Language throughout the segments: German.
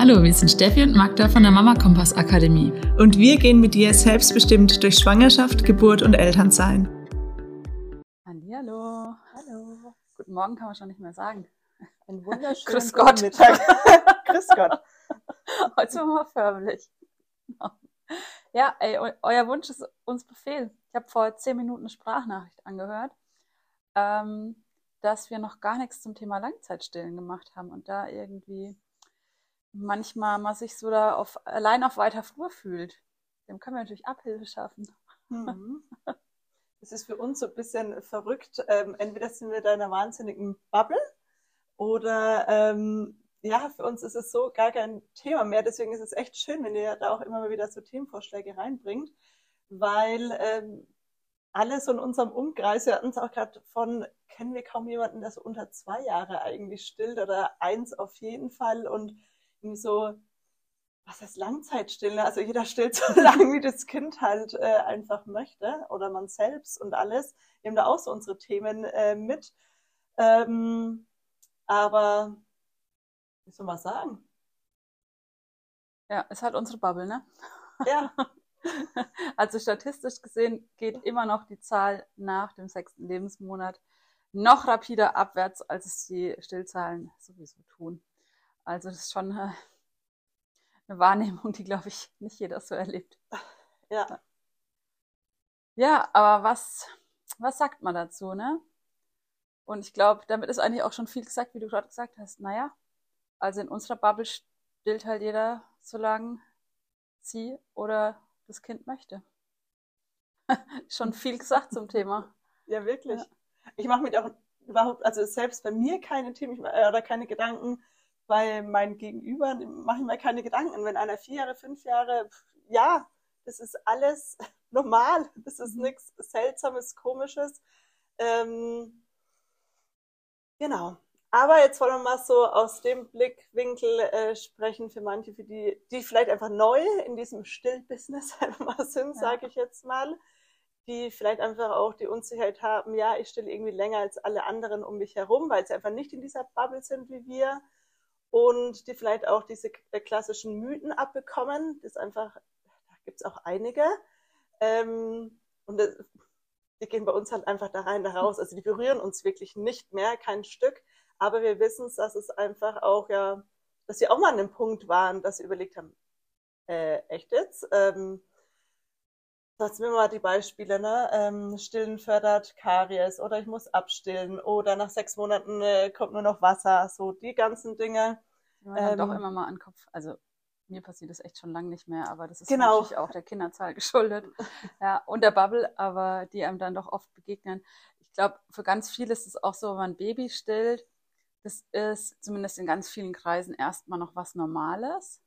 Hallo, wir sind Steffi und Magda von der Mama Kompass Akademie. Und wir gehen mit dir selbstbestimmt durch Schwangerschaft, Geburt und Elternsein. Hallo. Hallo. Guten Morgen kann man schon nicht mehr sagen. Ein wunderschönen Grüß Gott. Mittag. Grüß Gott. Heute sind wir mal förmlich. Ja, ey, euer Wunsch ist uns Befehl. Ich habe vor zehn Minuten eine Sprachnachricht angehört, ähm, dass wir noch gar nichts zum Thema Langzeitstillen gemacht haben und da irgendwie manchmal man sich so da auf, allein auf weiter Flur fühlt. Dem können wir natürlich Abhilfe schaffen. Mhm. Es ist für uns so ein bisschen verrückt. Ähm, entweder sind wir da in einer wahnsinnigen Bubble oder ähm, ja, für uns ist es so gar kein Thema mehr. Deswegen ist es echt schön, wenn ihr da auch immer mal wieder so Themenvorschläge reinbringt, weil ähm, alle so in unserem Umkreis, wir hatten es auch gerade von, kennen wir kaum jemanden, der so unter zwei Jahre eigentlich stillt oder eins auf jeden Fall und so, was heißt Langzeitstille? Also jeder stillt so lange, wie das Kind halt äh, einfach möchte oder man selbst und alles. Wir haben da auch so unsere Themen äh, mit. Ähm, aber wie soll man sagen? Ja, ist halt unsere Bubble, ne? Ja. also statistisch gesehen geht immer noch die Zahl nach dem sechsten Lebensmonat noch rapider abwärts, als es die Stillzahlen sowieso tun. Also das ist schon eine, eine Wahrnehmung, die, glaube ich, nicht jeder so erlebt. Ja. Ja, aber was, was sagt man dazu, ne? Und ich glaube, damit ist eigentlich auch schon viel gesagt, wie du gerade gesagt hast. Naja, also in unserer Bubble stillt halt jeder, solange sie oder das Kind möchte. schon viel gesagt zum Thema. Ja, wirklich. Ja. Ich mache mir auch überhaupt, also selbst bei mir keine Themen äh, oder keine Gedanken, bei meinem Gegenüber mache ich mir keine Gedanken. Wenn einer vier Jahre, fünf Jahre, ja, das ist alles normal. Das ist mhm. nichts Seltsames, Komisches. Ähm, genau. Aber jetzt wollen wir mal so aus dem Blickwinkel äh, sprechen für manche, für die, die vielleicht einfach neu in diesem Stillbusiness einfach mal sind, ja. sage ich jetzt mal, die vielleicht einfach auch die Unsicherheit haben, ja, ich stille irgendwie länger als alle anderen um mich herum, weil sie einfach nicht in dieser Bubble sind wie wir und die vielleicht auch diese äh, klassischen Mythen abbekommen. Das einfach, da gibt es auch einige. Ähm, und das, die gehen bei uns halt einfach da rein, da raus. Also die berühren uns wirklich nicht mehr, kein Stück. Aber wir wissen es, dass es einfach auch ja, dass sie auch mal an dem Punkt waren, dass sie überlegt haben, äh, echt jetzt? Ähm, Sagst mir mal die Beispiele, ne? Ähm, Stillen fördert Karies oder ich muss abstillen oder nach sechs Monaten äh, kommt nur noch Wasser, so die ganzen Dinge. Man ähm, doch immer mal an Kopf, also mir passiert das echt schon lange nicht mehr, aber das ist genau. natürlich auch der Kinderzahl geschuldet. ja, und der Bubble, aber die einem dann doch oft begegnen. Ich glaube, für ganz viele ist es auch so, wenn man ein Baby stillt, das ist zumindest in ganz vielen Kreisen erstmal noch was Normales.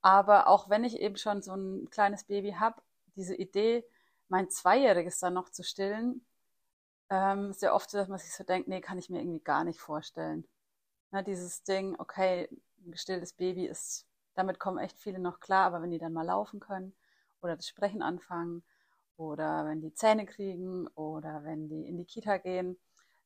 Aber auch wenn ich eben schon so ein kleines Baby habe, diese Idee, mein Zweijähriges dann noch zu stillen, ähm, ist ja oft so, dass man sich so denkt, nee, kann ich mir irgendwie gar nicht vorstellen. Ne, dieses Ding, okay, ein gestilltes Baby ist, damit kommen echt viele noch klar, aber wenn die dann mal laufen können oder das Sprechen anfangen oder wenn die Zähne kriegen oder wenn die in die Kita gehen,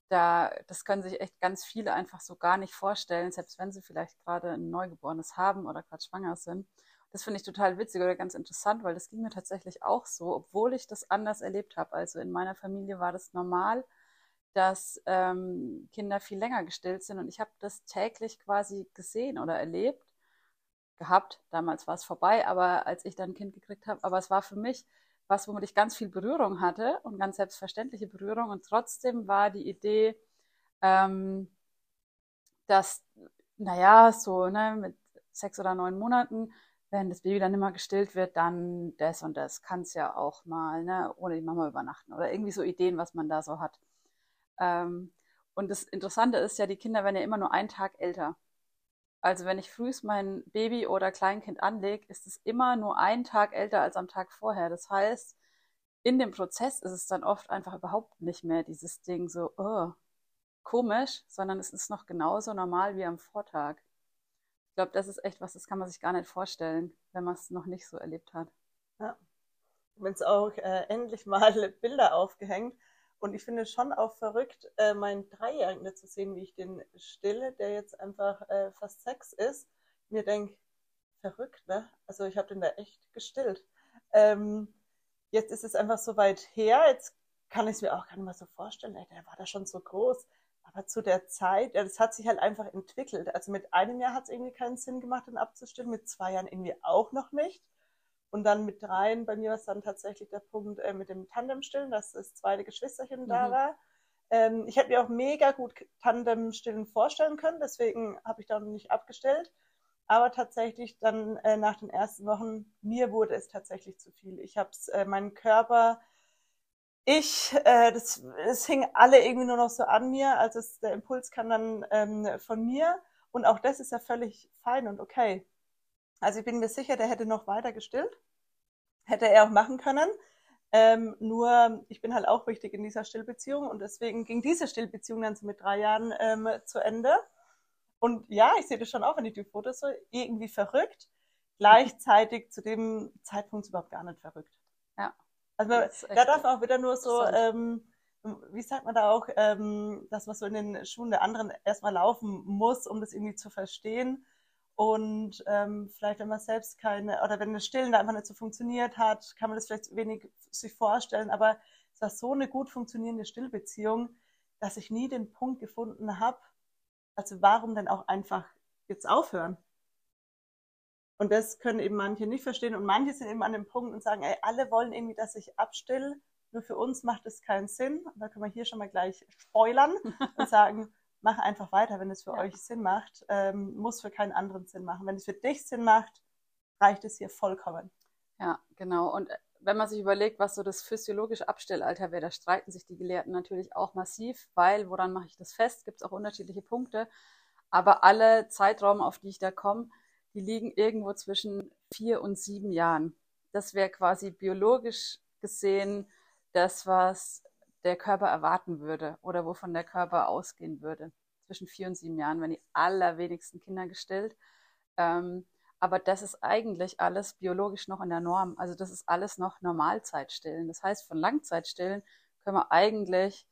da, das können sich echt ganz viele einfach so gar nicht vorstellen, selbst wenn sie vielleicht gerade ein Neugeborenes haben oder gerade schwanger sind. Das finde ich total witzig oder ganz interessant, weil das ging mir tatsächlich auch so, obwohl ich das anders erlebt habe. Also in meiner Familie war das normal, dass ähm, Kinder viel länger gestillt sind und ich habe das täglich quasi gesehen oder erlebt gehabt. Damals war es vorbei, aber als ich dann ein Kind gekriegt habe, aber es war für mich was, womit ich ganz viel Berührung hatte und ganz selbstverständliche Berührung und trotzdem war die Idee, ähm, dass, naja, so ne, mit sechs oder neun Monaten wenn das Baby dann immer gestillt wird, dann das und das kann es ja auch mal, ne, ohne die Mama übernachten oder irgendwie so Ideen, was man da so hat. Ähm, und das Interessante ist ja, die Kinder werden ja immer nur einen Tag älter. Also wenn ich frühst mein Baby oder Kleinkind anlege, ist es immer nur einen Tag älter als am Tag vorher. Das heißt, in dem Prozess ist es dann oft einfach überhaupt nicht mehr dieses Ding so, oh, komisch, sondern es ist noch genauso normal wie am Vortag glaube, das ist echt was, das kann man sich gar nicht vorstellen, wenn man es noch nicht so erlebt hat. Ja. Wenn es auch äh, endlich mal Bilder aufgehängt. Und ich finde es schon auch verrückt, äh, meinen Dreijährigen zu sehen, wie ich den stille, der jetzt einfach äh, fast sechs ist. mir denke, verrückt, ne? Also ich habe den da echt gestillt. Ähm, jetzt ist es einfach so weit her, jetzt kann ich es mir auch gar nicht mehr so vorstellen, ey, der war da schon so groß. Aber zu der Zeit, ja, das hat sich halt einfach entwickelt. Also mit einem Jahr hat es irgendwie keinen Sinn gemacht, den abzustillen, mit zwei Jahren irgendwie auch noch nicht. Und dann mit dreien, bei mir war es dann tatsächlich der Punkt äh, mit dem Tandemstillen, dass das zweite Geschwisterchen mhm. da war. Ähm, ich hätte mir auch mega gut Tandemstillen vorstellen können, deswegen habe ich da noch nicht abgestellt. Aber tatsächlich dann äh, nach den ersten Wochen, mir wurde es tatsächlich zu viel. Ich habe äh, meinen Körper, ich, äh, das, es hing alle irgendwie nur noch so an mir. Also es, der Impuls kam dann ähm, von mir. Und auch das ist ja völlig fein und okay. Also ich bin mir sicher, der hätte noch weiter gestillt. Hätte er auch machen können. Ähm, nur ich bin halt auch wichtig in dieser Stillbeziehung und deswegen ging diese Stillbeziehung dann so mit drei Jahren ähm, zu Ende. Und ja, ich sehe das schon auch, wenn ich die Fotos so irgendwie verrückt. Gleichzeitig zu dem Zeitpunkt überhaupt gar nicht verrückt. Also da darf man auch wieder nur so, ähm, wie sagt man da auch, ähm, dass man so in den Schuhen der anderen erstmal laufen muss, um das irgendwie zu verstehen. Und ähm, vielleicht, wenn man selbst keine, oder wenn das Stillen da einfach nicht so funktioniert hat, kann man das vielleicht wenig sich vorstellen. Aber es war so eine gut funktionierende Stillbeziehung, dass ich nie den Punkt gefunden habe, also warum denn auch einfach jetzt aufhören? Und das können eben manche nicht verstehen. Und manche sind eben an dem Punkt und sagen, ey, alle wollen irgendwie, dass ich abstill. Nur für uns macht es keinen Sinn. Und da können wir hier schon mal gleich spoilern und sagen, mach einfach weiter, wenn es für ja. euch Sinn macht. Ähm, muss für keinen anderen Sinn machen. Wenn es für dich Sinn macht, reicht es hier vollkommen. Ja, genau. Und äh, wenn man sich überlegt, was so das physiologische Abstellalter wäre, da streiten sich die Gelehrten natürlich auch massiv, weil, woran mache ich das fest? Gibt es auch unterschiedliche Punkte. Aber alle Zeitraum, auf die ich da komme, die liegen irgendwo zwischen vier und sieben Jahren. Das wäre quasi biologisch gesehen das, was der Körper erwarten würde oder wovon der Körper ausgehen würde. Zwischen vier und sieben Jahren werden die allerwenigsten Kinder gestillt. Ähm, aber das ist eigentlich alles biologisch noch in der Norm. Also das ist alles noch Normalzeitstillen. Das heißt, von Langzeitstillen können wir eigentlich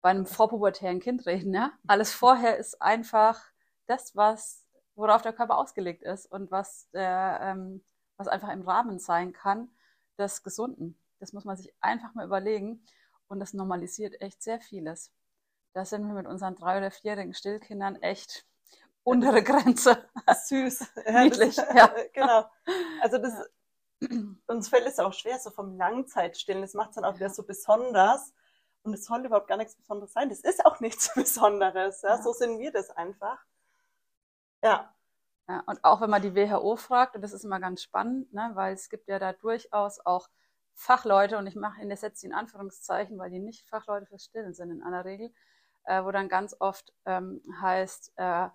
bei einem vorpubertären Kind reden. Ja? Alles vorher ist einfach das, was, worauf der Körper ausgelegt ist und was, der, ähm, was einfach im Rahmen sein kann des Gesunden. Das muss man sich einfach mal überlegen. Und das normalisiert echt sehr vieles. Da sind wir mit unseren drei- oder vierjährigen Stillkindern echt untere Grenze. Süß. Ja, Niedlich, das, ja. Genau. Also das, ja. uns fällt es auch schwer, so vom Langzeitstillen. Das macht es dann auch wieder so besonders. Und es soll überhaupt gar nichts Besonderes sein. Das ist auch nichts Besonderes. Ja? ja. So sind wir das einfach. Ja. ja. Und auch wenn man die WHO fragt, und das ist immer ganz spannend, ne, weil es gibt ja da durchaus auch Fachleute, und ich mache in der Sätze in Anführungszeichen, weil die nicht Fachleute fürs Stillen sind in aller Regel, äh, wo dann ganz oft ähm, heißt, äh,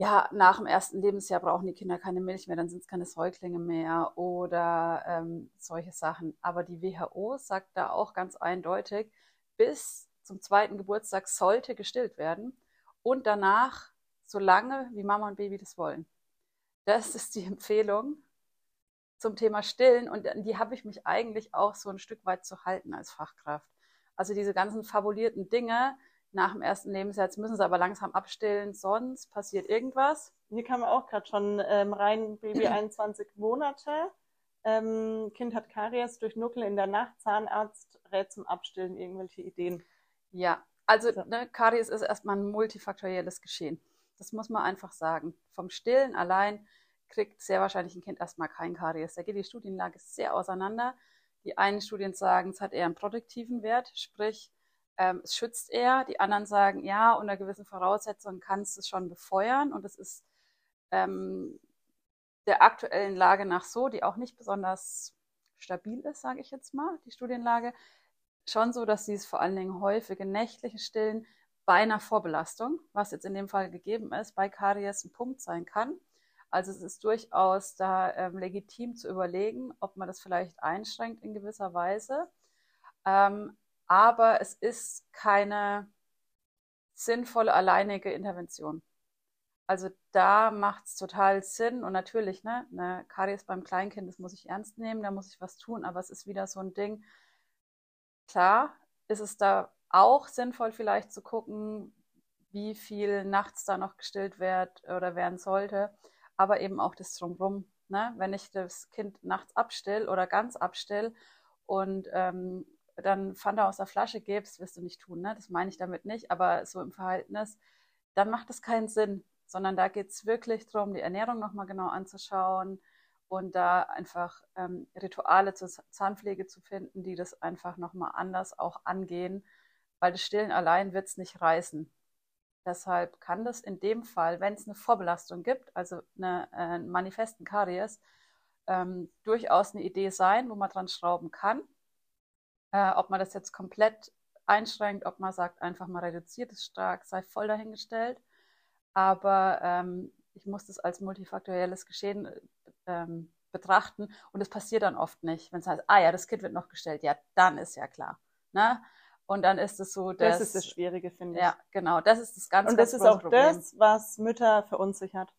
ja, nach dem ersten Lebensjahr brauchen die Kinder keine Milch mehr, dann sind es keine Säuglinge mehr oder ähm, solche Sachen. Aber die WHO sagt da auch ganz eindeutig, bis zum zweiten Geburtstag sollte gestillt werden und danach so lange, wie Mama und Baby das wollen. Das ist die Empfehlung zum Thema Stillen und die habe ich mich eigentlich auch so ein Stück weit zu halten als Fachkraft. Also diese ganzen fabulierten Dinge, nach dem ersten Lebensjahr. Jetzt müssen sie aber langsam abstillen, sonst passiert irgendwas. Hier kam auch gerade schon ähm, rein, Baby 21 Monate. Ähm, kind hat Karies durch Nuckel in der Nacht. Zahnarzt rät zum Abstillen irgendwelche Ideen. Ja, also so. ne, Karies ist erstmal ein multifaktorielles Geschehen. Das muss man einfach sagen. Vom Stillen allein kriegt sehr wahrscheinlich ein Kind erstmal kein Karies. Da geht die Studienlage sehr auseinander. Die einen Studien sagen, es hat eher einen produktiven Wert, sprich, ähm, es schützt eher. Die anderen sagen, ja, unter gewissen Voraussetzungen kannst du es schon befeuern. Und es ist ähm, der aktuellen Lage nach so, die auch nicht besonders stabil ist, sage ich jetzt mal, die Studienlage, schon so, dass dies vor allen Dingen häufige nächtliche Stillen bei einer Vorbelastung, was jetzt in dem Fall gegeben ist, bei Karies ein Punkt sein kann. Also es ist durchaus da ähm, legitim zu überlegen, ob man das vielleicht einschränkt in gewisser Weise. Ähm, aber es ist keine sinnvolle alleinige Intervention. Also da macht es total Sinn und natürlich, ne, eine Karies beim Kleinkind, das muss ich ernst nehmen, da muss ich was tun, aber es ist wieder so ein Ding. Klar ist es da auch sinnvoll vielleicht zu gucken, wie viel nachts da noch gestillt wird oder werden sollte. aber eben auch das Drumherum. Ne? Wenn ich das Kind nachts abstill oder ganz abstill und ähm, dann Fanta aus der Flasche gibst, wirst du nicht tun. Ne? Das meine ich damit nicht, aber so im Verhältnis, dann macht es keinen Sinn, sondern da geht es wirklich darum, die Ernährung nochmal genau anzuschauen und da einfach ähm, Rituale zur Zahnpflege zu finden, die das einfach nochmal anders auch angehen, weil das Stillen allein wird es nicht reißen. Deshalb kann das in dem Fall, wenn es eine Vorbelastung gibt, also eine, äh, manifesten Karies, ähm, durchaus eine Idee sein, wo man dran schrauben kann. Äh, ob man das jetzt komplett einschränkt, ob man sagt, einfach mal reduziert es stark, sei voll dahingestellt. Aber ähm, ich muss das als multifaktorielles Geschehen ähm, betrachten und es passiert dann oft nicht. Wenn es heißt, ah ja, das Kind wird noch gestellt, ja, dann ist ja klar. Ne? Und dann ist es so, dass. Das ist das Schwierige, finde ich. Ja, genau. Das ist das ganz Und das ganz ist auch Problem. das, was Mütter verunsichert.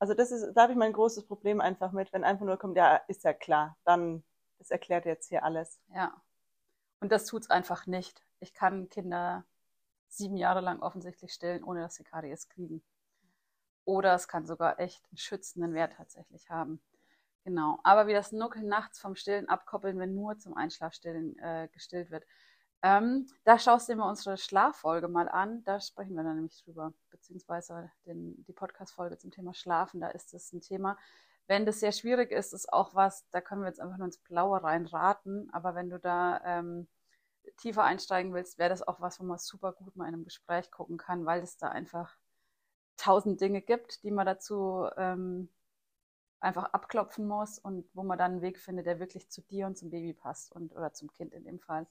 Also das ist, da habe ich mein großes Problem einfach mit, wenn einfach nur kommt, ja, ist ja klar, dann, das erklärt jetzt hier alles. Ja. Und das tut's einfach nicht. Ich kann Kinder sieben Jahre lang offensichtlich stillen, ohne dass sie Karies kriegen. Oder es kann sogar echt einen schützenden Wert tatsächlich haben. Genau. Aber wie das Nuckeln nachts vom Stillen abkoppeln, wenn nur zum Einschlafstillen äh, gestillt wird, ähm, da schaust du dir mal unsere Schlaffolge mal an. Da sprechen wir dann nämlich drüber. Beziehungsweise den, die Podcast-Folge zum Thema Schlafen. Da ist das ein Thema. Wenn das sehr schwierig ist, ist auch was, da können wir jetzt einfach nur ins Blaue reinraten. Aber wenn du da ähm, tiefer einsteigen willst, wäre das auch was, wo man super gut mal in einem Gespräch gucken kann, weil es da einfach tausend Dinge gibt, die man dazu ähm, einfach abklopfen muss und wo man dann einen Weg findet, der wirklich zu dir und zum Baby passt und oder zum Kind in dem Fall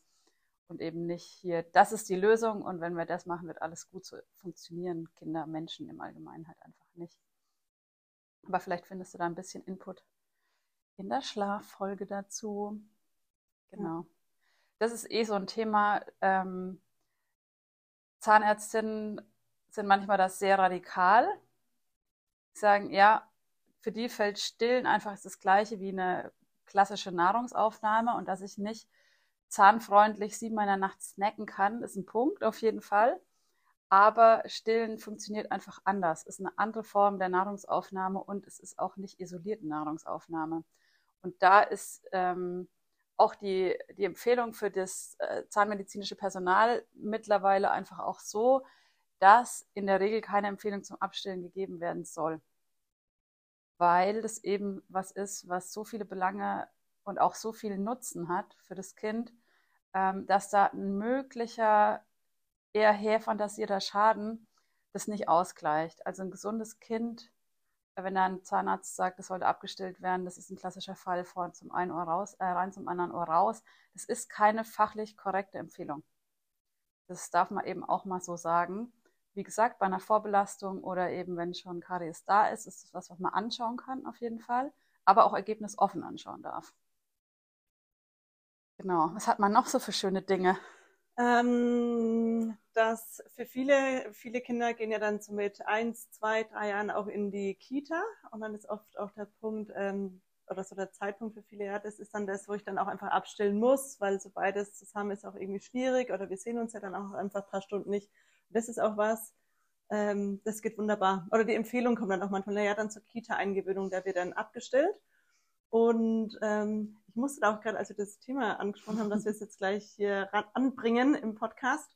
und eben nicht hier, das ist die Lösung und wenn wir das machen, wird alles gut so funktionieren. Kinder, Menschen im Allgemeinen halt einfach nicht. Aber vielleicht findest du da ein bisschen Input in der Schlaffolge dazu. Genau. Das ist eh so ein Thema. Ähm, Zahnärztinnen sind manchmal das sehr radikal. Sie sagen, ja, für die fällt Stillen einfach das Gleiche wie eine klassische Nahrungsaufnahme und dass ich nicht zahnfreundlich siebenmal in der Nacht snacken kann, ist ein Punkt auf jeden Fall. Aber Stillen funktioniert einfach anders. Ist eine andere Form der Nahrungsaufnahme und es ist auch nicht isolierte Nahrungsaufnahme. Und da ist ähm, auch die, die Empfehlung für das äh, zahnmedizinische Personal mittlerweile einfach auch so, dass in der Regel keine Empfehlung zum Abstillen gegeben werden soll. Weil das eben was ist, was so viele Belange und auch so viel Nutzen hat für das Kind, ähm, dass da ein möglicher, eher herfantasierter Schaden das nicht ausgleicht. Also ein gesundes Kind, wenn da ein Zahnarzt sagt, das sollte abgestillt werden, das ist ein klassischer Fall von zum einen Ohr raus, äh, rein zum anderen Ohr raus. Das ist keine fachlich korrekte Empfehlung. Das darf man eben auch mal so sagen. Wie gesagt, bei einer Vorbelastung oder eben wenn schon Karies da ist, ist das was, was man anschauen kann auf jeden Fall, aber auch ergebnisoffen anschauen darf. Genau. Was hat man noch so für schöne Dinge? Ähm, dass für viele, viele Kinder gehen ja dann so mit eins, zwei, drei Jahren auch in die Kita und dann ist oft auch der Punkt, ähm, oder so der Zeitpunkt für viele, ja, das ist dann das, wo ich dann auch einfach abstellen muss, weil so beides zusammen ist auch irgendwie schwierig oder wir sehen uns ja dann auch einfach ein paar Stunden nicht. Und das ist auch was, ähm, das geht wunderbar. Oder die Empfehlung kommt dann auch manchmal, naja, dann zur Kita-Eingewöhnung, da wird dann abgestellt. Und ähm, ich musste da auch gerade, als wir das Thema angesprochen haben, dass wir es jetzt gleich hier anbringen im Podcast,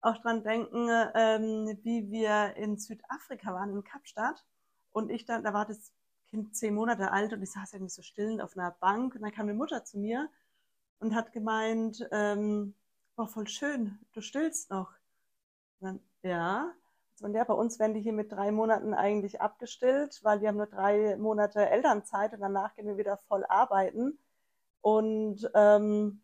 auch dran denken, ähm, wie wir in Südafrika waren, in Kapstadt. Und ich dann, da war das Kind zehn Monate alt und ich saß irgendwie so stillend auf einer Bank und dann kam die Mutter zu mir und hat gemeint, ähm, war voll schön, du stillst noch. Und dann, ja. Und ja, bei uns werden die hier mit drei Monaten eigentlich abgestillt, weil wir haben nur drei Monate Elternzeit und danach gehen wir wieder voll arbeiten. Und ähm,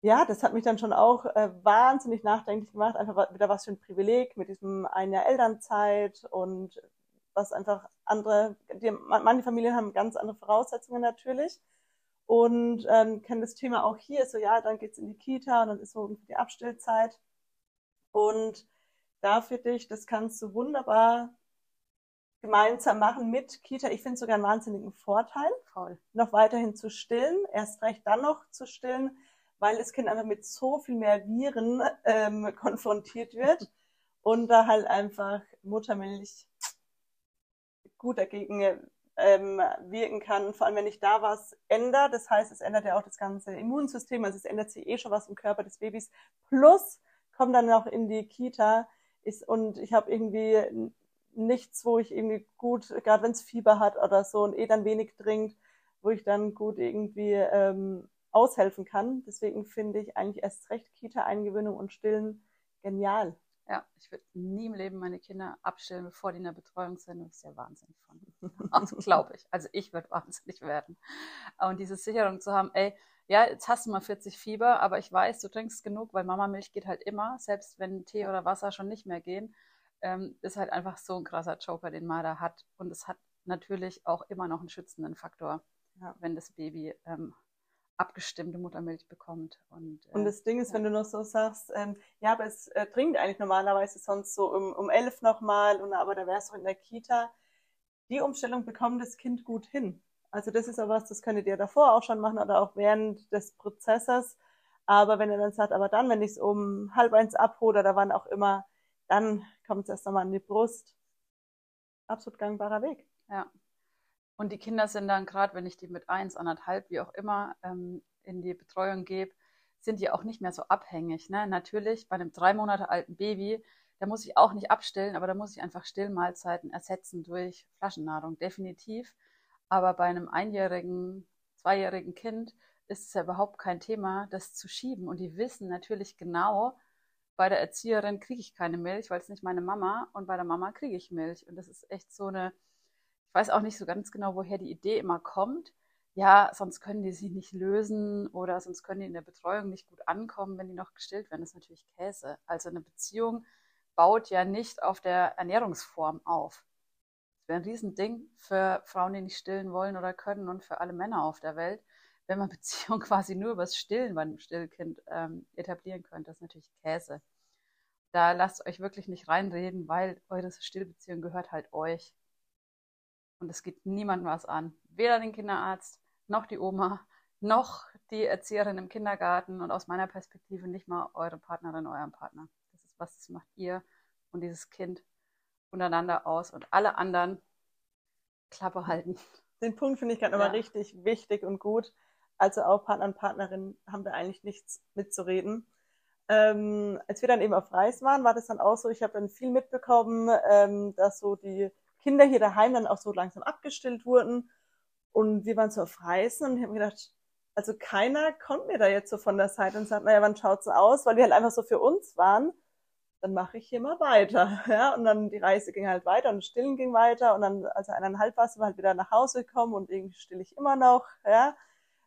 ja, das hat mich dann schon auch äh, wahnsinnig nachdenklich gemacht. Einfach wieder was für ein Privileg mit diesem ein Jahr Elternzeit und was einfach andere, die, manche Familien haben ganz andere Voraussetzungen natürlich und ähm, kennen das Thema auch hier. So ja, dann geht's in die Kita und dann ist so die Abstillzeit und da für dich, das kannst du wunderbar gemeinsam machen mit Kita. Ich finde sogar einen wahnsinnigen Vorteil, Voll. noch weiterhin zu stillen, erst recht dann noch zu stillen, weil das Kind einfach mit so viel mehr Viren ähm, konfrontiert wird und da halt einfach Muttermilch gut dagegen ähm, wirken kann. Vor allem, wenn ich da was ändere, das heißt, es ändert ja auch das ganze Immunsystem, also es ändert sich eh schon was im Körper des Babys. Plus kommt dann noch in die Kita ist, und ich habe irgendwie nichts, wo ich irgendwie gut, gerade wenn es Fieber hat oder so und eh dann wenig trinkt, wo ich dann gut irgendwie ähm, aushelfen kann. Deswegen finde ich eigentlich erst recht Kita-Eingewöhnung und Stillen genial. Ja, ich würde nie im Leben meine Kinder abstellen, bevor die in der Betreuung sind. Das ist ja wahnsinnig von. Also glaube ich. Also ich würde wahnsinnig werden. Und diese Sicherung zu haben, ey, ja, jetzt hast du mal 40 Fieber, aber ich weiß, du trinkst genug, weil Mama Milch geht halt immer, selbst wenn Tee oder Wasser schon nicht mehr gehen, ähm, ist halt einfach so ein krasser Joker, den man da hat. Und es hat natürlich auch immer noch einen schützenden Faktor, ja. wenn das Baby ähm, abgestimmte Muttermilch bekommt. Und, äh, und das Ding ist, ja. wenn du noch so sagst, ähm, ja, aber es äh, trinkt eigentlich normalerweise sonst so um, um elf nochmal, und aber da wärst du in der Kita. Die Umstellung bekommt das Kind gut hin. Also das ist ja was, das könntet ihr davor auch schon machen oder auch während des Prozesses. Aber wenn er dann sagt, aber dann, wenn ich es um halb eins abhole oder wann auch immer, dann kommt es erst einmal an die Brust. Absolut gangbarer Weg. Ja. Und die Kinder sind dann gerade, wenn ich die mit eins, anderthalb, wie auch immer, ähm, in die Betreuung gebe, sind die auch nicht mehr so abhängig. Ne? Natürlich, bei einem drei Monate alten Baby, da muss ich auch nicht abstillen, aber da muss ich einfach Stillmahlzeiten ersetzen durch Flaschennahrung, definitiv. Aber bei einem einjährigen, zweijährigen Kind ist es ja überhaupt kein Thema, das zu schieben. Und die wissen natürlich genau, bei der Erzieherin kriege ich keine Milch, weil es nicht meine Mama und bei der Mama kriege ich Milch. Und das ist echt so eine, ich weiß auch nicht so ganz genau, woher die Idee immer kommt. Ja, sonst können die sich nicht lösen oder sonst können die in der Betreuung nicht gut ankommen, wenn die noch gestillt werden. Das ist natürlich Käse. Also eine Beziehung baut ja nicht auf der Ernährungsform auf. Das wäre ein Riesending für Frauen, die nicht stillen wollen oder können und für alle Männer auf der Welt, wenn man Beziehung quasi nur übers Stillen bei einem Stillkind ähm, etablieren könnte. Das ist natürlich Käse. Da lasst euch wirklich nicht reinreden, weil eure Stillbeziehung gehört halt euch. Und es geht niemandem was an. Weder den Kinderarzt, noch die Oma, noch die Erzieherin im Kindergarten und aus meiner Perspektive nicht mal eure Partnerin, euren Partner. Das ist was, das macht ihr und dieses Kind untereinander aus und alle anderen Klappe halten. Den Punkt finde ich gerade ja. nochmal richtig wichtig und gut. Also auch Partner und Partnerin haben da eigentlich nichts mitzureden. Ähm, als wir dann eben auf Reis waren, war das dann auch so, ich habe dann viel mitbekommen, ähm, dass so die Kinder hier daheim dann auch so langsam abgestillt wurden. Und wir waren so auf Reisen und ich habe mir gedacht, also keiner kommt mir da jetzt so von der Seite und sagt, naja, wann schaut's aus? Weil die halt einfach so für uns waren. Dann mache ich hier mal weiter. Ja, und dann die Reise ging halt weiter und Stillen ging weiter. Und dann, also eineinhalb war, sind wir halt wieder nach Hause gekommen und irgendwie still ich immer noch. Ja,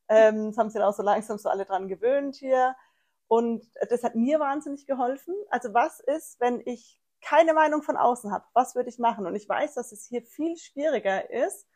ähm, das haben sie dann auch so langsam so alle dran gewöhnt hier. Und das hat mir wahnsinnig geholfen. Also was ist, wenn ich keine Meinung von außen habe? Was würde ich machen? Und ich weiß, dass es hier viel schwieriger ist,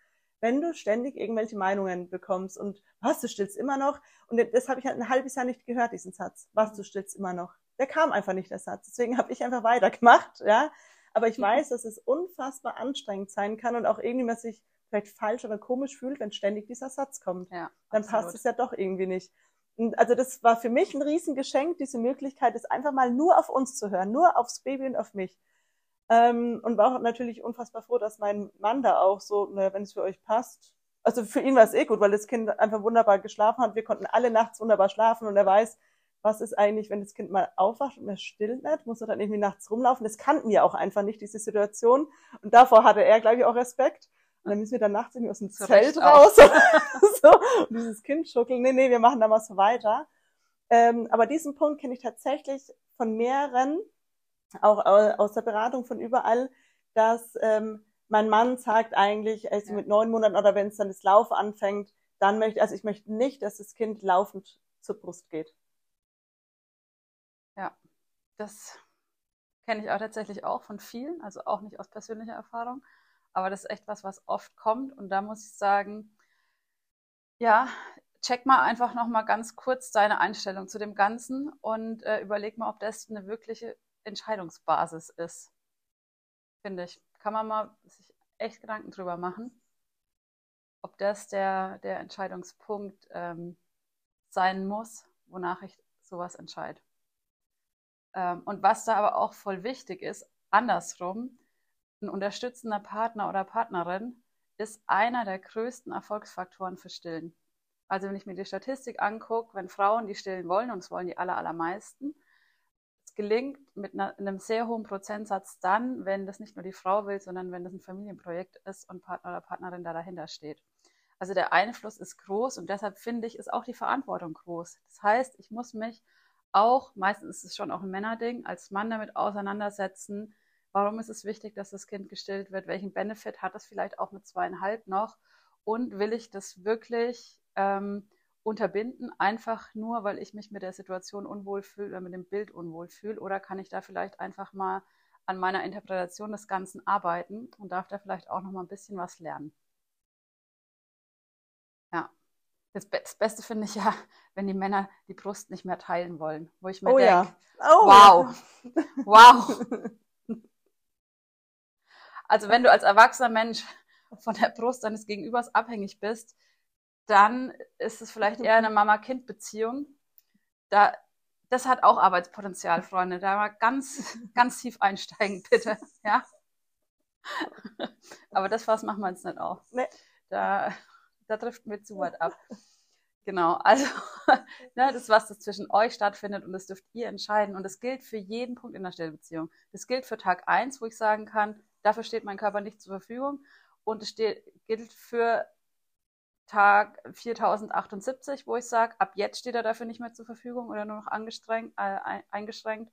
wenn du ständig irgendwelche Meinungen bekommst und was, du stillst immer noch. Und das habe ich halt ein halbes Jahr nicht gehört, diesen Satz. Was, du stillst immer noch. Der kam einfach nicht, der Satz. Deswegen habe ich einfach weitergemacht, ja. Aber ich weiß, dass es unfassbar anstrengend sein kann und auch irgendwie man sich vielleicht falsch oder komisch fühlt, wenn ständig dieser Satz kommt. Ja, Dann absolut. passt es ja doch irgendwie nicht. Und also das war für mich ein Riesengeschenk, diese Möglichkeit, es einfach mal nur auf uns zu hören, nur aufs Baby und auf mich. Ähm, und war auch natürlich unfassbar froh, dass mein Mann da auch so, ne, wenn es für euch passt, also für ihn war es eh gut, weil das Kind einfach wunderbar geschlafen hat. Wir konnten alle nachts wunderbar schlafen und er weiß, was ist eigentlich, wenn das Kind mal aufwacht und er stillt nicht, muss er dann irgendwie nachts rumlaufen. Das kannten wir auch einfach nicht, diese Situation. Und davor hatte er, glaube ich, auch Respekt. Und dann müssen wir dann nachts irgendwie aus dem Zurecht Zelt raus. so, und dieses Kind schuckeln. Nee, nee, wir machen da mal so weiter. Ähm, aber diesen Punkt kenne ich tatsächlich von mehreren, auch aus der Beratung von überall, dass ähm, mein Mann sagt eigentlich, also ja. mit neun Monaten oder wenn es dann das Laufen anfängt, dann möchte, also ich möchte nicht, dass das Kind laufend zur Brust geht. Ja, das kenne ich auch tatsächlich auch von vielen, also auch nicht aus persönlicher Erfahrung. Aber das ist echt was, was oft kommt. Und da muss ich sagen, ja, check mal einfach nochmal ganz kurz deine Einstellung zu dem Ganzen und äh, überleg mal, ob das eine wirkliche Entscheidungsbasis ist. Finde ich. Kann man mal sich echt Gedanken drüber machen, ob das der, der Entscheidungspunkt ähm, sein muss, wonach ich sowas entscheide. Ähm, und was da aber auch voll wichtig ist, andersrum, ein unterstützender Partner oder Partnerin ist einer der größten Erfolgsfaktoren für Stillen. Also wenn ich mir die Statistik angucke, wenn Frauen die stillen wollen, und das wollen die aller, allermeisten, es gelingt mit einer, einem sehr hohen Prozentsatz dann, wenn das nicht nur die Frau will, sondern wenn das ein Familienprojekt ist und Partner oder Partnerin da dahinter steht. Also der Einfluss ist groß und deshalb finde ich, ist auch die Verantwortung groß. Das heißt, ich muss mich auch, meistens ist es schon auch ein Männerding, als Mann damit auseinandersetzen, warum ist es wichtig, dass das Kind gestillt wird, welchen Benefit hat das vielleicht auch mit zweieinhalb noch und will ich das wirklich ähm, unterbinden, einfach nur, weil ich mich mit der Situation unwohl fühle oder mit dem Bild unwohl fühle oder kann ich da vielleicht einfach mal an meiner Interpretation des Ganzen arbeiten und darf da vielleicht auch noch mal ein bisschen was lernen. Ja. Das, Be das Beste finde ich ja, wenn die Männer die Brust nicht mehr teilen wollen, wo ich mir oh, denke, ja. oh, wow, wow. Also wenn du als erwachsener Mensch von der Brust deines Gegenübers abhängig bist, dann ist es vielleicht eher eine Mama-Kind-Beziehung. Da, das hat auch Arbeitspotenzial, Freunde. Da mal ganz, ganz tief einsteigen, bitte. Ja. Aber das was machen wir jetzt nicht auf. Nee. Da, da trifft mir zu weit ab. Genau, also ne, das, was das zwischen euch stattfindet und das dürft ihr entscheiden. Und das gilt für jeden Punkt in der Stellbeziehung. Das gilt für Tag eins, wo ich sagen kann, dafür steht mein Körper nicht zur Verfügung. Und es steht, gilt für Tag 4078, wo ich sage, ab jetzt steht er dafür nicht mehr zur Verfügung oder nur noch angestrengt, äh, eingeschränkt.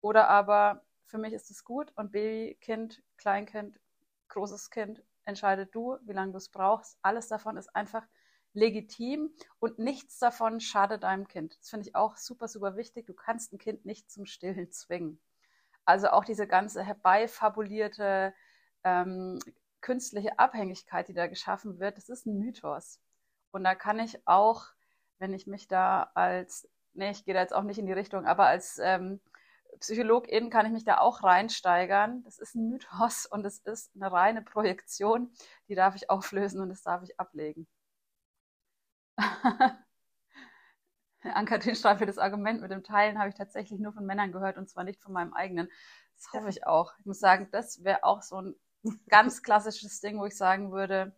Oder aber für mich ist es gut und Baby, Kind, Kleinkind, großes Kind, entscheidet du, wie lange du es brauchst. Alles davon ist einfach legitim und nichts davon schadet deinem Kind. Das finde ich auch super, super wichtig. Du kannst ein Kind nicht zum Stillen zwingen. Also auch diese ganze herbeifabulierte ähm, künstliche Abhängigkeit, die da geschaffen wird, das ist ein Mythos. Und da kann ich auch, wenn ich mich da als, nee, ich gehe da jetzt auch nicht in die Richtung, aber als ähm, Psychologin kann ich mich da auch reinsteigern. Das ist ein Mythos und es ist eine reine Projektion, die darf ich auflösen und das darf ich ablegen. Ann-Kathrin schreibt, das Argument mit dem Teilen habe ich tatsächlich nur von Männern gehört und zwar nicht von meinem eigenen. Das hoffe ich auch. Ich muss sagen, das wäre auch so ein ganz klassisches Ding, wo ich sagen würde,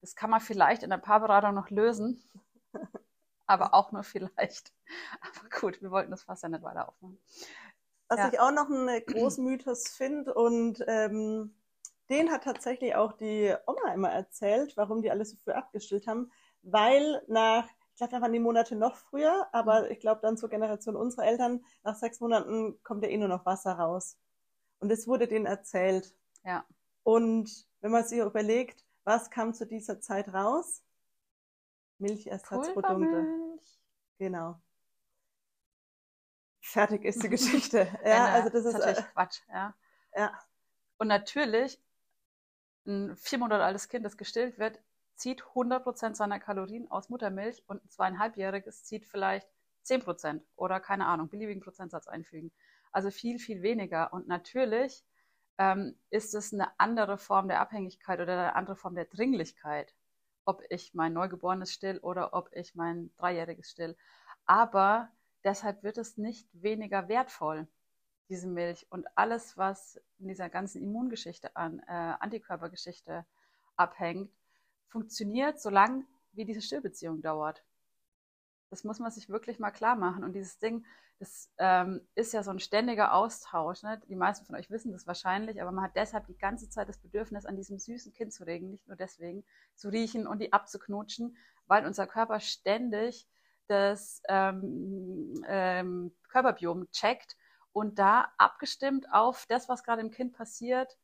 das kann man vielleicht in der Paarberatung noch lösen, aber auch nur vielleicht. Aber gut, wir wollten das fast ja nicht weiter aufmachen. Was ja. ich auch noch einen großen Mythos finde und ähm, den hat tatsächlich auch die Oma immer erzählt, warum die alles so früh abgestillt haben, weil nach, ich glaube, da waren die Monate noch früher, aber mhm. ich glaube dann zur Generation unserer Eltern, nach sechs Monaten kommt ja eh nur noch Wasser raus. Und das wurde denen erzählt. Ja. Und wenn man sich überlegt, was kam zu dieser Zeit raus? Milchersatzprodukte. Genau. Fertig ist die Geschichte. ja, also das ist natürlich äh, Quatsch. Ja. ja. Und natürlich, ein vier Monate altes Kind, das gestillt wird, zieht 100% seiner Kalorien aus Muttermilch und ein zweieinhalbjähriges zieht vielleicht 10% oder keine Ahnung, beliebigen Prozentsatz einfügen. Also viel, viel weniger. Und natürlich ähm, ist es eine andere Form der Abhängigkeit oder eine andere Form der Dringlichkeit, ob ich mein Neugeborenes still oder ob ich mein Dreijähriges still. Aber deshalb wird es nicht weniger wertvoll, diese Milch. Und alles, was in dieser ganzen Immungeschichte an, äh, Antikörpergeschichte abhängt, funktioniert, solange wie diese Stillbeziehung dauert. Das muss man sich wirklich mal klar machen. Und dieses Ding, das ähm, ist ja so ein ständiger Austausch. Ne? Die meisten von euch wissen das wahrscheinlich, aber man hat deshalb die ganze Zeit das Bedürfnis, an diesem süßen Kind zu regen, nicht nur deswegen, zu riechen und die abzuknutschen, weil unser Körper ständig das ähm, ähm, Körperbiom checkt und da abgestimmt auf das, was gerade im Kind passiert,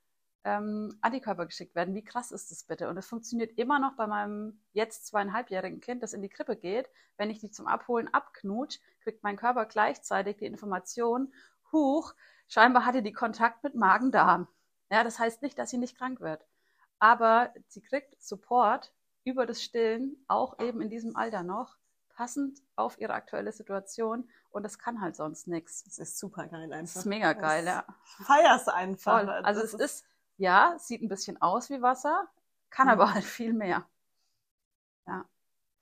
ähm, Antikörper geschickt werden. Wie krass ist das bitte? Und es funktioniert immer noch bei meinem jetzt zweieinhalbjährigen Kind, das in die Krippe geht. Wenn ich die zum Abholen abknutsch, kriegt mein Körper gleichzeitig die Information, huch, scheinbar hatte die Kontakt mit Magen-Darm. Ja, das heißt nicht, dass sie nicht krank wird. Aber sie kriegt Support über das Stillen, auch eben in diesem Alter noch, passend auf ihre aktuelle Situation. Und das kann halt sonst nichts. Das ist super geil einfach. Das ist mega geil, ja. Feier's einfach. Voll. Also das es ist, ja, sieht ein bisschen aus wie Wasser, kann mhm. aber halt viel mehr. Ja,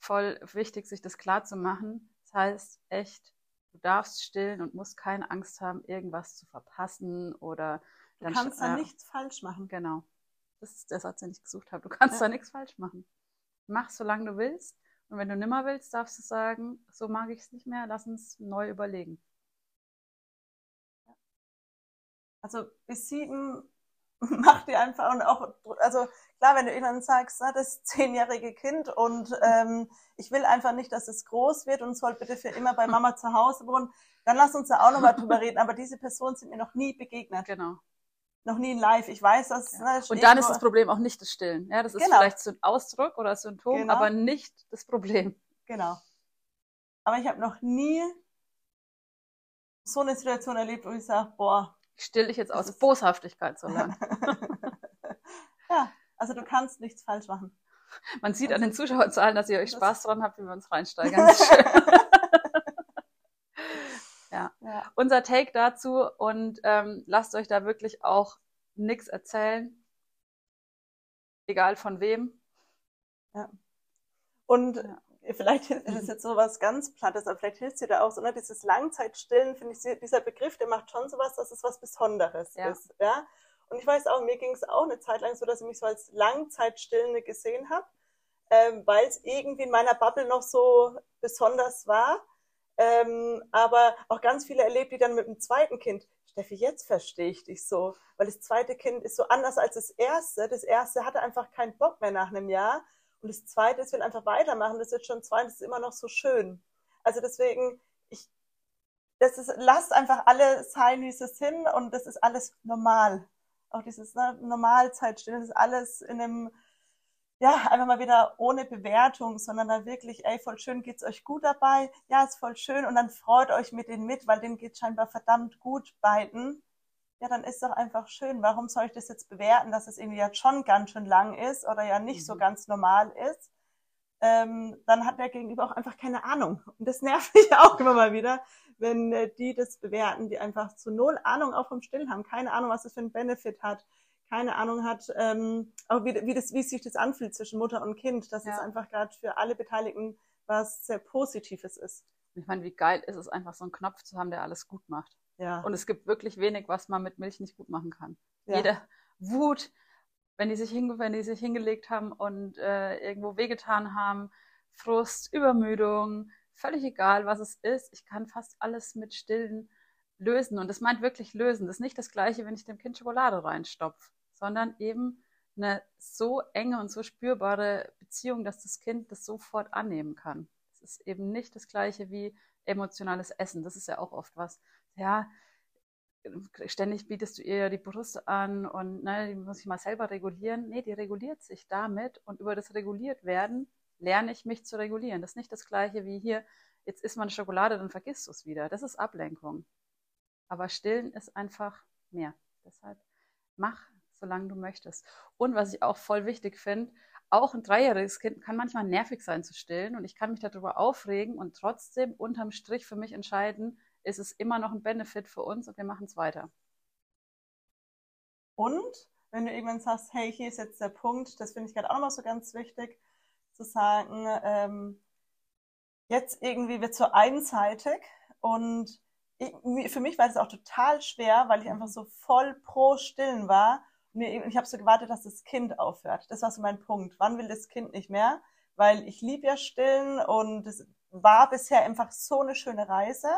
voll wichtig, sich das klar zu machen. Das heißt echt, du darfst stillen und musst keine Angst haben, irgendwas zu verpassen oder Du dann, kannst da äh, nichts falsch machen. Genau. Das ist der Satz, den ich gesucht habe. Du kannst ja. da nichts falsch machen. Mach, solange du willst. Und wenn du nimmer willst, darfst du sagen, so mag ich es nicht mehr, lass uns neu überlegen. Also bis sieben mach dir einfach und auch, also klar, wenn du ihnen sagst, na, das zehnjährige Kind und ähm, ich will einfach nicht, dass es groß wird und soll bitte für immer bei Mama zu Hause wohnen, dann lass uns da auch nochmal drüber reden. Aber diese Personen sind mir noch nie begegnet. Genau. Noch nie live. Ich weiß, dass. Ja. Ne, und dann ist das Problem auch nicht das Stillen. Ja, das ist genau. vielleicht so ein Ausdruck oder Symptom, genau. aber nicht das Problem. Genau. Aber ich habe noch nie so eine Situation erlebt, wo ich sage, boah, still ich jetzt aus Boshaftigkeit so lang. ja, also du kannst nichts falsch machen. Man sieht an den Zuschauerzahlen, dass ihr euch Spaß dran habt, wie wir uns reinsteigern. ja. ja. Unser Take dazu und ähm, lasst euch da wirklich auch nichts erzählen. Egal von wem. Ja. Und ja vielleicht ist es jetzt so was ganz Plattes, aber vielleicht hilft dir da auch so, ne? dieses Langzeitstillen, finde ich, dieser Begriff, der macht schon sowas, dass es was Besonderes ja. ist, ja. Und ich weiß auch, mir ging es auch eine Zeit lang so, dass ich mich so als Langzeitstillende gesehen habe, ähm, weil es irgendwie in meiner Bubble noch so besonders war. Ähm, aber auch ganz viele erlebt, die dann mit dem zweiten Kind, Steffi, jetzt verstehe ich dich so, weil das zweite Kind ist so anders als das erste. Das erste hatte einfach keinen Bock mehr nach einem Jahr und das Zweite ist, will einfach weitermachen. Das wird schon zwei, das ist immer noch so schön. Also deswegen, ich, das ist, lasst einfach alle sein, wie sie sind und das ist alles normal. Auch dieses ne, Normalzeitstellen, das ist alles in einem, ja, einfach mal wieder ohne Bewertung, sondern da wirklich, ey, voll schön, geht's euch gut dabei? Ja, ist voll schön und dann freut euch mit denen mit, weil denen geht scheinbar verdammt gut beiden ja, dann ist doch einfach schön. Warum soll ich das jetzt bewerten, dass es irgendwie jetzt schon ganz schön lang ist oder ja nicht mhm. so ganz normal ist? Ähm, dann hat der Gegenüber auch einfach keine Ahnung. Und das nervt mich auch immer mal wieder, wenn äh, die das bewerten, die einfach zu null Ahnung auch vom Stillen haben, keine Ahnung, was das für einen Benefit hat, keine Ahnung hat, ähm, auch wie, wie, das, wie sich das anfühlt zwischen Mutter und Kind, dass ja. es einfach gerade für alle Beteiligten was sehr Positives ist. Ich meine, wie geil ist es einfach, so einen Knopf zu haben, der alles gut macht. Ja. Und es gibt wirklich wenig, was man mit Milch nicht gut machen kann. Ja. Jede Wut, wenn die sich, hinge wenn die sich hingelegt haben und äh, irgendwo wehgetan haben, Frust, Übermüdung, völlig egal, was es ist. Ich kann fast alles mit Stillen lösen. Und das meint wirklich lösen. Das ist nicht das Gleiche, wenn ich dem Kind Schokolade reinstopfe, sondern eben eine so enge und so spürbare Beziehung, dass das Kind das sofort annehmen kann. Es ist eben nicht das Gleiche wie emotionales Essen. Das ist ja auch oft was ja, ständig bietest du ihr die Brust an und ne, die muss ich mal selber regulieren. Nee, die reguliert sich damit und über das reguliert werden lerne ich mich zu regulieren. Das ist nicht das gleiche wie hier, jetzt isst man Schokolade, dann vergisst du es wieder. Das ist Ablenkung. Aber stillen ist einfach mehr. Deshalb mach, solange du möchtest. Und was ich auch voll wichtig finde, auch ein dreijähriges Kind kann manchmal nervig sein zu stillen und ich kann mich darüber aufregen und trotzdem unterm Strich für mich entscheiden, ist es immer noch ein Benefit für uns und wir machen es weiter. Und wenn du irgendwann sagst, hey, hier ist jetzt der Punkt, das finde ich gerade auch nochmal so ganz wichtig, zu sagen, ähm, jetzt irgendwie wird so einseitig und ich, für mich war das auch total schwer, weil ich einfach so voll pro Stillen war. Und ich habe so gewartet, dass das Kind aufhört. Das war so mein Punkt. Wann will das Kind nicht mehr? Weil ich liebe ja Stillen und es war bisher einfach so eine schöne Reise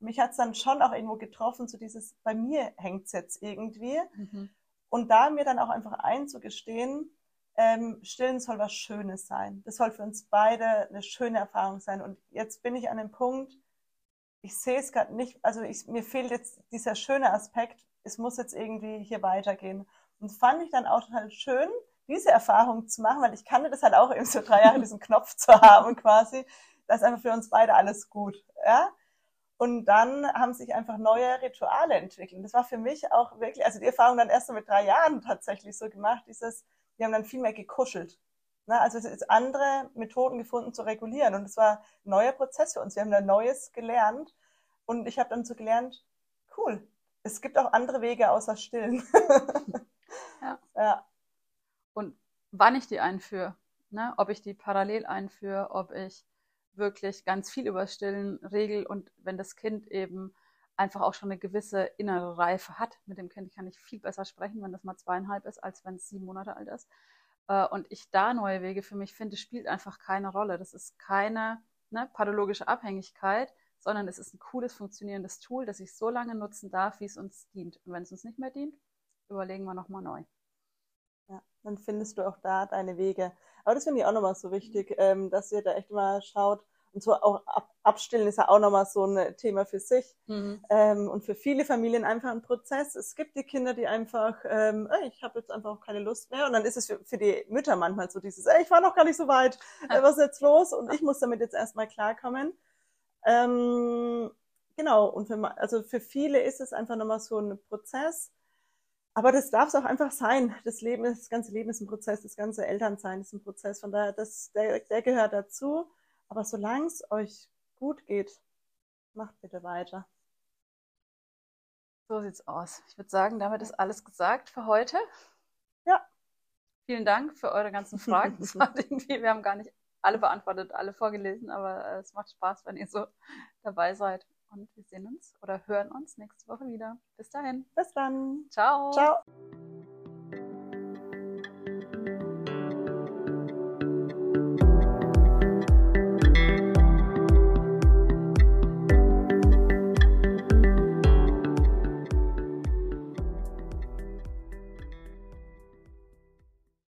mich hat es dann schon auch irgendwo getroffen, so dieses, bei mir hängt es jetzt irgendwie. Mhm. Und da mir dann auch einfach einzugestehen, ähm, Stillen soll was Schönes sein. Das soll für uns beide eine schöne Erfahrung sein. Und jetzt bin ich an dem Punkt, ich sehe es gerade nicht, also ich, mir fehlt jetzt dieser schöne Aspekt, es muss jetzt irgendwie hier weitergehen. Und fand ich dann auch total schön, diese Erfahrung zu machen, weil ich kannte das halt auch eben so drei Jahre, diesen Knopf zu haben quasi. Das ist einfach für uns beide alles gut. Ja? Und dann haben sich einfach neue Rituale entwickelt. Das war für mich auch wirklich, also die Erfahrung dann erst so mit drei Jahren tatsächlich so gemacht, dieses, wir haben dann viel mehr gekuschelt. Ne? Also es ist andere Methoden gefunden zu regulieren. Und es war ein neuer Prozess für uns. Wir haben da Neues gelernt. Und ich habe dann so gelernt, cool, es gibt auch andere Wege außer Stillen. ja. ja. Und wann ich die einführe, ne? ob ich die parallel einführe, ob ich wirklich ganz viel über Stillen regel und wenn das Kind eben einfach auch schon eine gewisse innere Reife hat. Mit dem Kind kann ich viel besser sprechen, wenn das mal zweieinhalb ist, als wenn es sieben Monate alt ist. Äh, und ich da neue Wege für mich finde, spielt einfach keine Rolle. Das ist keine ne, pathologische Abhängigkeit, sondern es ist ein cooles, funktionierendes Tool, das ich so lange nutzen darf, wie es uns dient. Und wenn es uns nicht mehr dient, überlegen wir nochmal neu. Ja, dann findest du auch da deine Wege. Aber das finde ich auch nochmal so wichtig, ähm, dass ihr da echt mal schaut, und so auch ab, abstillen ist ja auch nochmal so ein Thema für sich. Mhm. Ähm, und für viele Familien einfach ein Prozess. Es gibt die Kinder, die einfach, ähm, ey, ich habe jetzt einfach auch keine Lust mehr. Und dann ist es für, für die Mütter manchmal so dieses, ey, ich war noch gar nicht so weit, äh, was ist jetzt los? Und ich muss damit jetzt erstmal klarkommen. Ähm, genau, und für, also für viele ist es einfach nochmal so ein Prozess. Aber das darf es auch einfach sein. Das Leben, das ganze Leben ist ein Prozess, das ganze Elternsein ist ein Prozess. Von daher, das, der, der gehört dazu. Aber solange es euch gut geht, macht bitte weiter. So sieht's aus. Ich würde sagen, damit ist alles gesagt für heute. Ja. Vielen Dank für eure ganzen Fragen. Das war irgendwie, wir haben gar nicht alle beantwortet, alle vorgelesen, aber äh, es macht Spaß, wenn ihr so dabei seid. Und wir sehen uns oder hören uns nächste Woche wieder. Bis dahin. Bis dann. Ciao. Ciao.